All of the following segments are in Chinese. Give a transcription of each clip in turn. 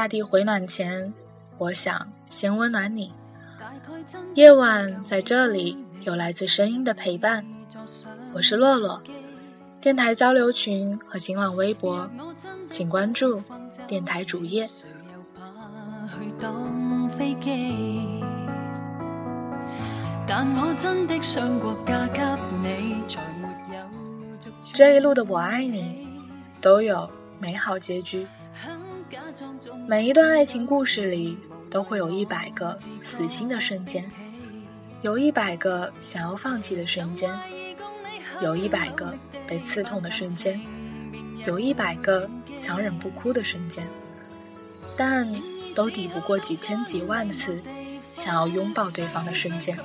大地回暖前，我想先温暖你。夜晚在这里有来自声音的陪伴，我是洛洛。电台交流群和新浪微博，请关注电台主页。这一路的我爱你，都有美好结局。每一段爱情故事里，都会有一百个死心的瞬间，有一百个想要放弃的瞬间，有一百个被刺痛的瞬间，有一百个强忍不哭的瞬间，但都抵不过几千几万次想要拥抱对方的瞬间。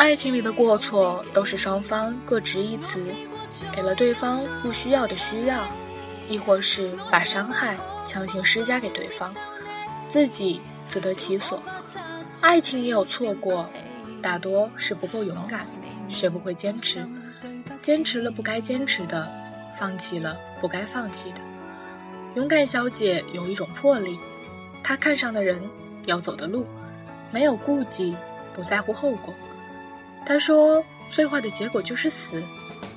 爱情里的过错都是双方各执一词，给了对方不需要的需要，亦或是把伤害强行施加给对方，自己自得其所。爱情也有错过，大多是不够勇敢，学不会坚持，坚持了不该坚持的，放弃了不该放弃的。勇敢小姐有一种魄力，她看上的人，要走的路，没有顾忌，不在乎后果。他说：“最坏的结果就是死，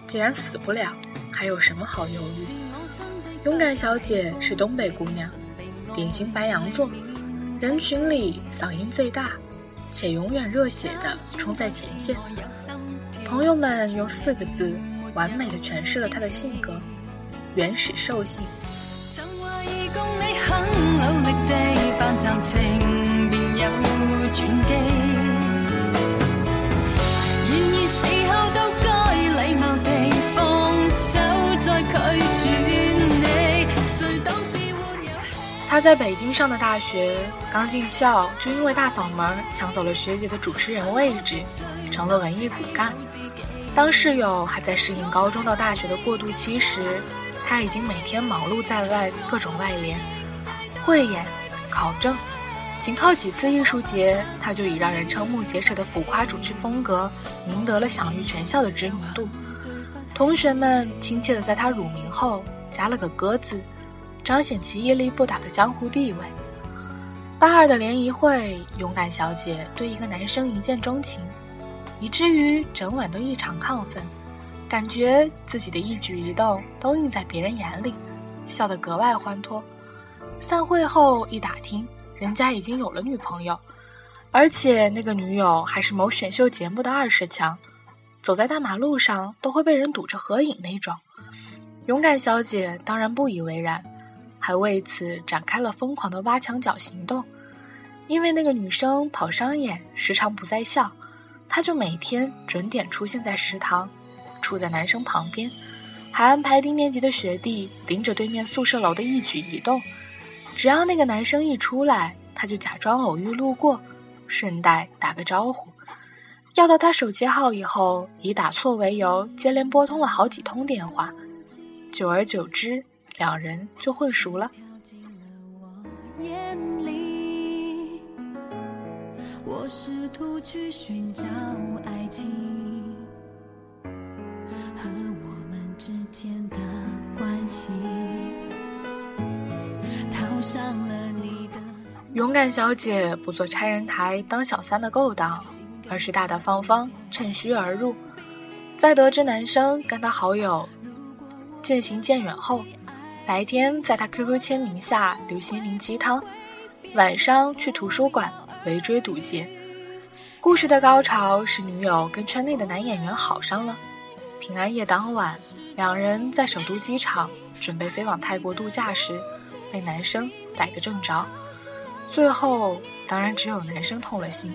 既然死不了，还有什么好犹豫？”勇敢小姐是东北姑娘，典型白羊座，人群里嗓音最大，且永远热血的冲在前线。朋友们用四个字完美的诠释了她的性格：原始兽性。他在北京上的大学，刚进校就因为大嗓门抢走了学姐的主持人位置，成了文艺骨干。当室友还在适应高中到大学的过渡期时，他已经每天忙碌在外，各种外联、汇演、考证。仅靠几次艺术节，他就以让人瞠目结舌的浮夸主持风格，赢得了享誉全校的知名度。同学们亲切地在他乳名后加了个“哥”字。彰显其屹立不倒的江湖地位。大二的联谊会，勇敢小姐对一个男生一见钟情，以至于整晚都异常亢奋，感觉自己的一举一动都映在别人眼里，笑得格外欢脱。散会后一打听，人家已经有了女朋友，而且那个女友还是某选秀节目的二十强，走在大马路上都会被人堵着合影那种。勇敢小姐当然不以为然。还为此展开了疯狂的挖墙脚行动，因为那个女生跑商演时常不在校，她就每天准点出现在食堂，处在男生旁边，还安排低年级的学弟盯着对面宿舍楼的一举一动，只要那个男生一出来，她就假装偶遇路过，顺带打个招呼，要到他手机号以后，以打错为由接连拨通了好几通电话，久而久之。两人就混熟了。勇敢小姐不做拆人台当小三的勾当，而是大大方方趁虚而入。在得知男生跟她好友渐行渐远后，白天在他 QQ 签名下留心灵鸡汤，晚上去图书馆围追堵截。故事的高潮是女友跟圈内的男演员好上了。平安夜当晚，两人在首都机场准备飞往泰国度假时，被男生逮个正着。最后，当然只有男生痛了心，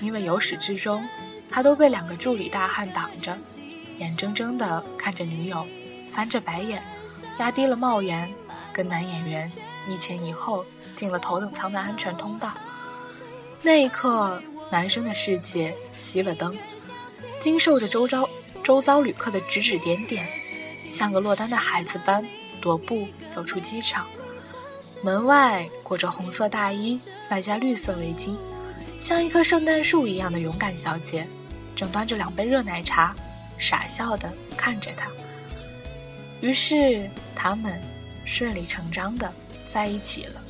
因为由始至终，他都被两个助理大汉挡着，眼睁睁地看着女友翻着白眼。压低了帽檐，跟男演员一前一后进了头等舱的安全通道。那一刻，男生的世界熄了灯，经受着周遭周遭旅客的指指点点，像个落单的孩子般踱步走出机场。门外裹着红色大衣，外加绿色围巾，像一棵圣诞树一样的勇敢小姐，正端着两杯热奶茶，傻笑的看着他。于是他们顺理成章的在一起了。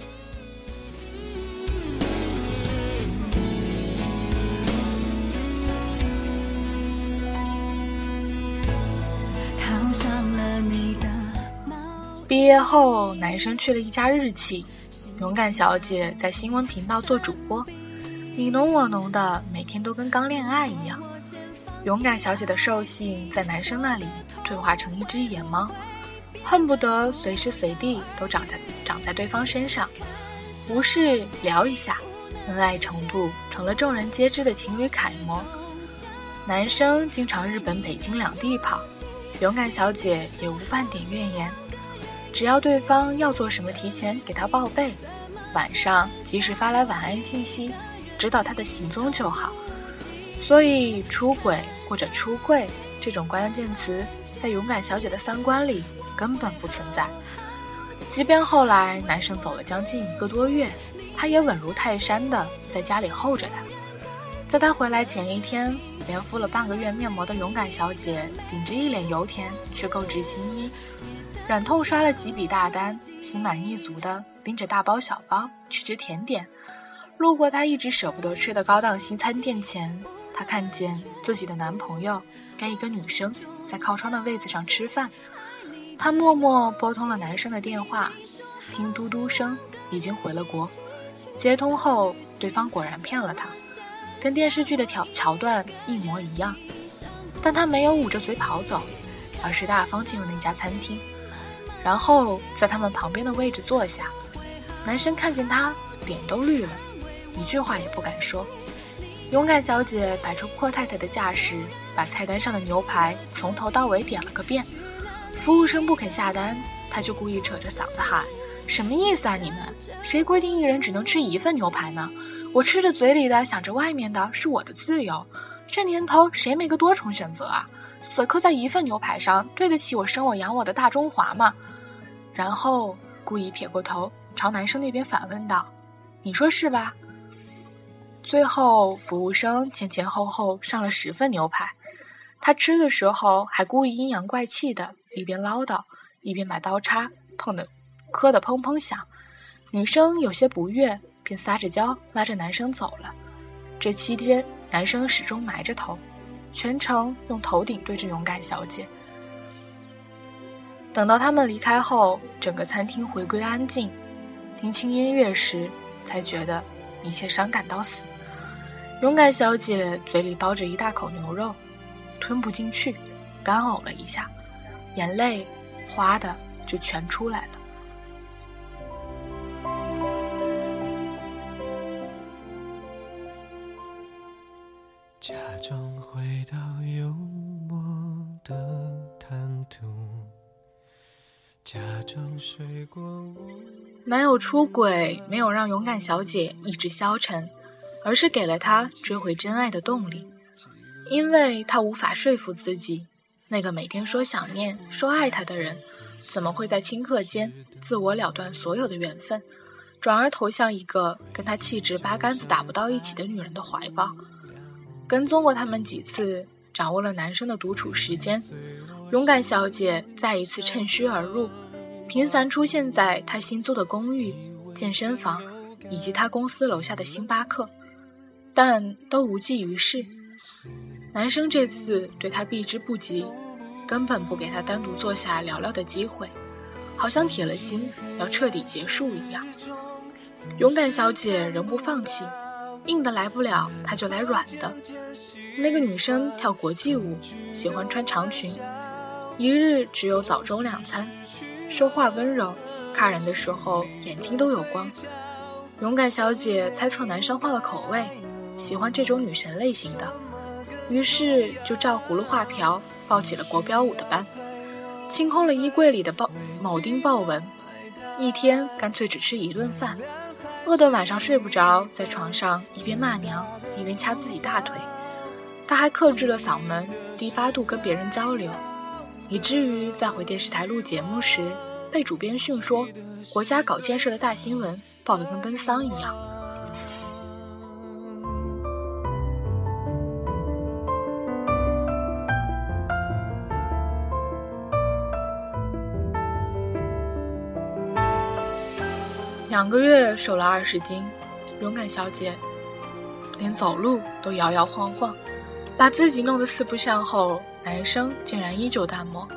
毕业后，男生去了一家日企，勇敢小姐在新闻频道做主播，你侬我侬的，每天都跟刚恋爱一样。勇敢小姐的兽性在男生那里退化成一只野猫，恨不得随时随地都长在长在对方身上，无事聊一下，恩爱程度成了众人皆知的情侣楷模。男生经常日本、北京两地跑，勇敢小姐也无半点怨言。只要对方要做什么，提前给他报备，晚上及时发来晚安信息，知道他的行踪就好。所以，出轨或者出柜这种关键词，在勇敢小姐的三观里根本不存在。即便后来男生走了将近一个多月，她也稳如泰山的在家里候着他。在他回来前一天，连敷了半个月面膜的勇敢小姐，顶着一脸油田去购置新衣。忍痛刷了几笔大单，心满意足的拎着大包小包去吃甜点。路过她一直舍不得吃的高档西餐店前，她看见自己的男朋友跟一个女生在靠窗的位子上吃饭。他默默拨通了男生的电话，听嘟嘟声，已经回了国。接通后，对方果然骗了他，跟电视剧的桥桥段一模一样。但他没有捂着嘴跑走，而是大方进入那家餐厅。然后在他们旁边的位置坐下，男生看见他，脸都绿了，一句话也不敢说。勇敢小姐摆出阔太太的架势，把菜单上的牛排从头到尾点了个遍。服务生不肯下单，他就故意扯着嗓子喊：“什么意思啊？你们谁规定一人只能吃一份牛排呢？我吃着嘴里的，想着外面的，是我的自由。这年头谁没个多重选择啊？”死磕在一份牛排上，对得起我生我养我的大中华吗？然后故意撇过头，朝男生那边反问道：“你说是吧？”最后，服务生前前后后上了十份牛排，他吃的时候还故意阴阳怪气的，一边唠叨，一边把刀叉碰的磕得砰砰响。女生有些不悦，便撒着娇拉着男生走了。这期间，男生始终埋着头。全程用头顶对着勇敢小姐。等到他们离开后，整个餐厅回归安静。听轻音乐时，才觉得一切伤感到死。勇敢小姐嘴里包着一大口牛肉，吞不进去，干呕了一下，眼泪哗的就全出来了。假装回到幽默的谈吐，假装睡过男友出轨没有让勇敢小姐意志消沉，而是给了她追回真爱的动力。因为她无法说服自己，那个每天说想念、说爱她的人，怎么会在顷刻间自我了断所有的缘分，转而投向一个跟她气质八竿子打不到一起的女人的怀抱？跟踪过他们几次，掌握了男生的独处时间。勇敢小姐再一次趁虚而入，频繁出现在他新租的公寓、健身房以及他公司楼下的星巴克，但都无济于事。男生这次对她避之不及，根本不给她单独坐下聊聊的机会，好像铁了心要彻底结束一样。勇敢小姐仍不放弃。硬的来不了，她就来软的。那个女生跳国际舞，喜欢穿长裙，一日只有早中两餐，说话温柔，看人的时候眼睛都有光。勇敢小姐猜测男生换了口味，喜欢这种女神类型的，于是就照葫芦画瓢报起了国标舞的班，清空了衣柜里的豹铆钉豹纹，一天干脆只吃一顿饭。饿得晚上睡不着，在床上一边骂娘一边掐自己大腿。他还克制了嗓门，低八度跟别人交流，以至于在回电视台录节目时，被主编训说国家搞建设的大新闻报得跟奔丧一样。两个月瘦了二十斤，勇敢小姐连走路都摇摇晃晃，把自己弄得四不像后，男生竟然依旧淡漠，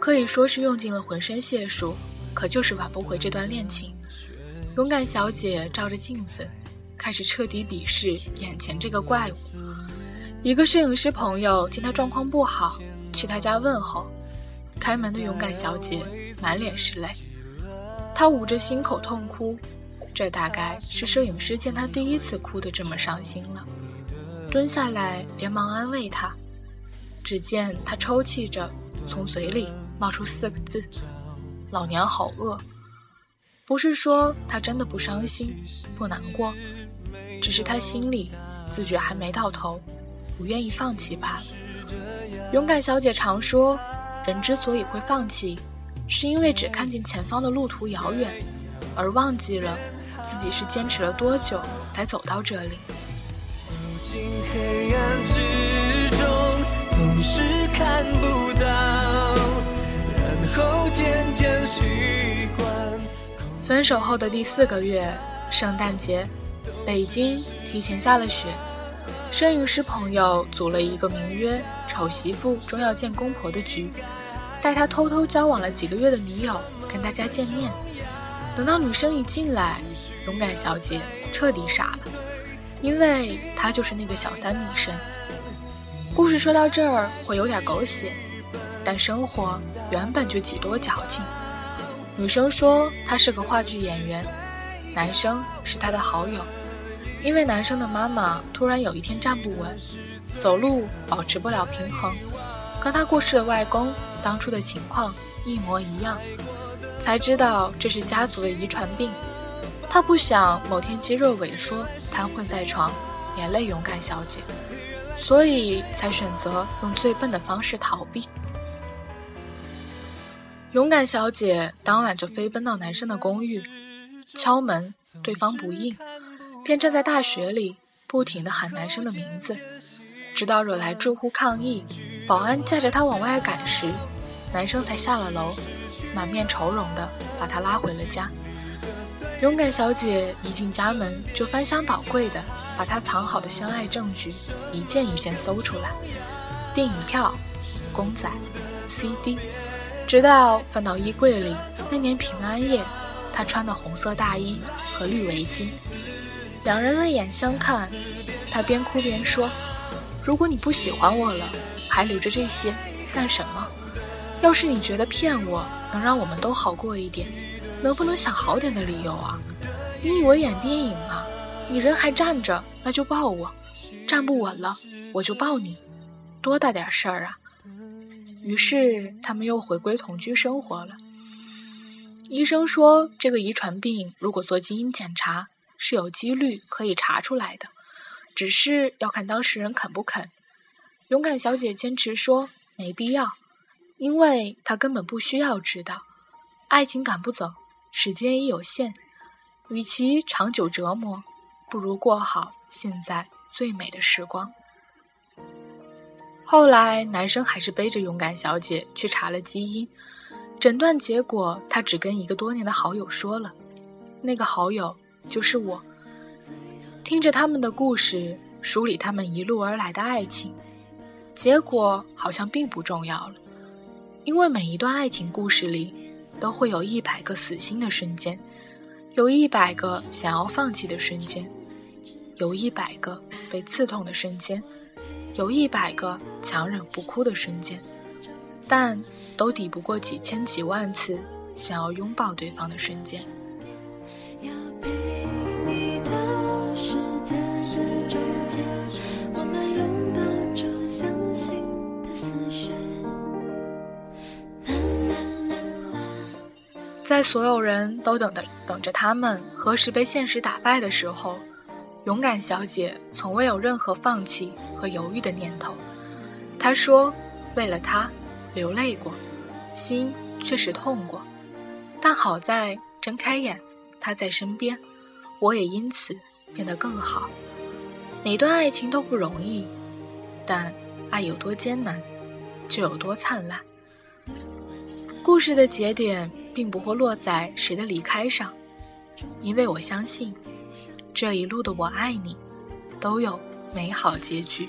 可以说是用尽了浑身解数，可就是挽不回这段恋情。勇敢小姐照着镜子，开始彻底鄙视眼前这个怪物。一个摄影师朋友见她状况不好，去她家问候，开门的勇敢小姐满脸是泪。他捂着心口痛哭，这大概是摄影师见他第一次哭得这么伤心了。蹲下来，连忙安慰他。只见他抽泣着，从嘴里冒出四个字：“老娘好饿。”不是说他真的不伤心、不难过，只是他心里自觉还没到头，不愿意放弃罢了。勇敢小姐常说，人之所以会放弃。是因为只看见前方的路途遥远，而忘记了自己是坚持了多久才走到这里。分手后的第四个月，圣诞节，北京提前下了雪。摄影师朋友组了一个名曰“丑媳妇终要见公婆”的局。带他偷偷交往了几个月的女友跟大家见面，等到女生一进来，勇敢小姐彻底傻了，因为她就是那个小三女生。故事说到这儿会有点狗血，但生活原本就几多矫情。女生说她是个话剧演员，男生是她的好友，因为男生的妈妈突然有一天站不稳，走路保持不了平衡。跟他过世的外公当初的情况一模一样，才知道这是家族的遗传病。他不想某天肌肉萎缩瘫痪在床，连累勇敢小姐，所以才选择用最笨的方式逃避。勇敢小姐当晚就飞奔到男生的公寓，敲门，对方不应，便站在大雪里不停地喊男生的名字。直到惹来住户抗议，保安架着他往外赶时，男生才下了楼，满面愁容的把他拉回了家。勇敢小姐一进家门就翻箱倒柜的把他藏好的相爱证据一件一件搜出来，电影票、公仔、CD，直到翻到衣柜里那年平安夜他穿的红色大衣和绿围巾。两人泪眼相看，他边哭边说。如果你不喜欢我了，还留着这些干什么？要是你觉得骗我能让我们都好过一点，能不能想好点的理由啊？你以为演电影啊？你人还站着，那就抱我；站不稳了，我就抱你。多大点事儿啊！于是他们又回归同居生活了。医生说，这个遗传病如果做基因检查，是有几率可以查出来的。只是要看当事人肯不肯。勇敢小姐坚持说没必要，因为他根本不需要知道。爱情赶不走，时间也有限，与其长久折磨，不如过好现在最美的时光。后来，男生还是背着勇敢小姐去查了基因，诊断结果他只跟一个多年的好友说了，那个好友就是我。听着他们的故事，梳理他们一路而来的爱情，结果好像并不重要了，因为每一段爱情故事里，都会有一百个死心的瞬间，有一百个想要放弃的瞬间，有一百个被刺痛的瞬间，有一百个强忍不哭的瞬间，但都抵不过几千几万次想要拥抱对方的瞬间。在所有人都等着等着他们何时被现实打败的时候，勇敢小姐从未有任何放弃和犹豫的念头。她说：“为了他，流泪过，心确实痛过，但好在睁开眼，他在身边，我也因此变得更好。每段爱情都不容易，但爱有多艰难，就有多灿烂。故事的节点。”并不会落在谁的离开上，因为我相信，这一路的我爱你，都有美好结局。